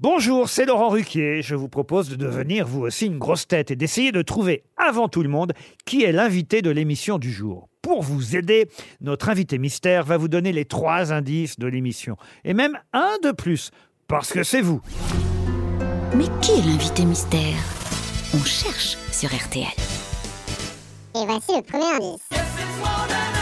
Bonjour, c'est Laurent Ruquier. Je vous propose de devenir vous aussi une grosse tête et d'essayer de trouver avant tout le monde qui est l'invité de l'émission du jour. Pour vous aider, notre invité mystère va vous donner les trois indices de l'émission. Et même un de plus, parce que c'est vous. Mais qui est l'invité mystère? On cherche sur RTL. Et voici le premier indice.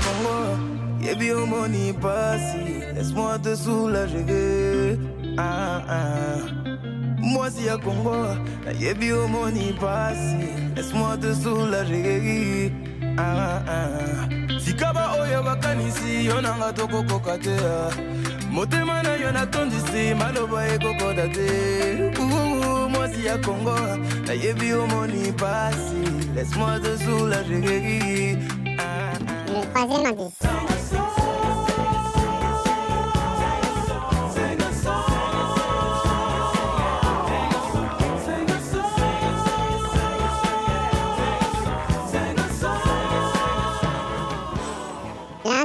Moi si à Congo, y'a bien money passy, laisse-moi te soulager. Ah, ah. Moi si à Congo, y'a bien money passy, laisse-moi te soulager. Ah, ah. sikaba oyo bakanisi yo nanga tokokoka te ah. motema na yo natondisi maloba ekokota te Uh, mwasi ya kongo nayebi omoni pasi laisse-moi te soulager Pazemagis. Lá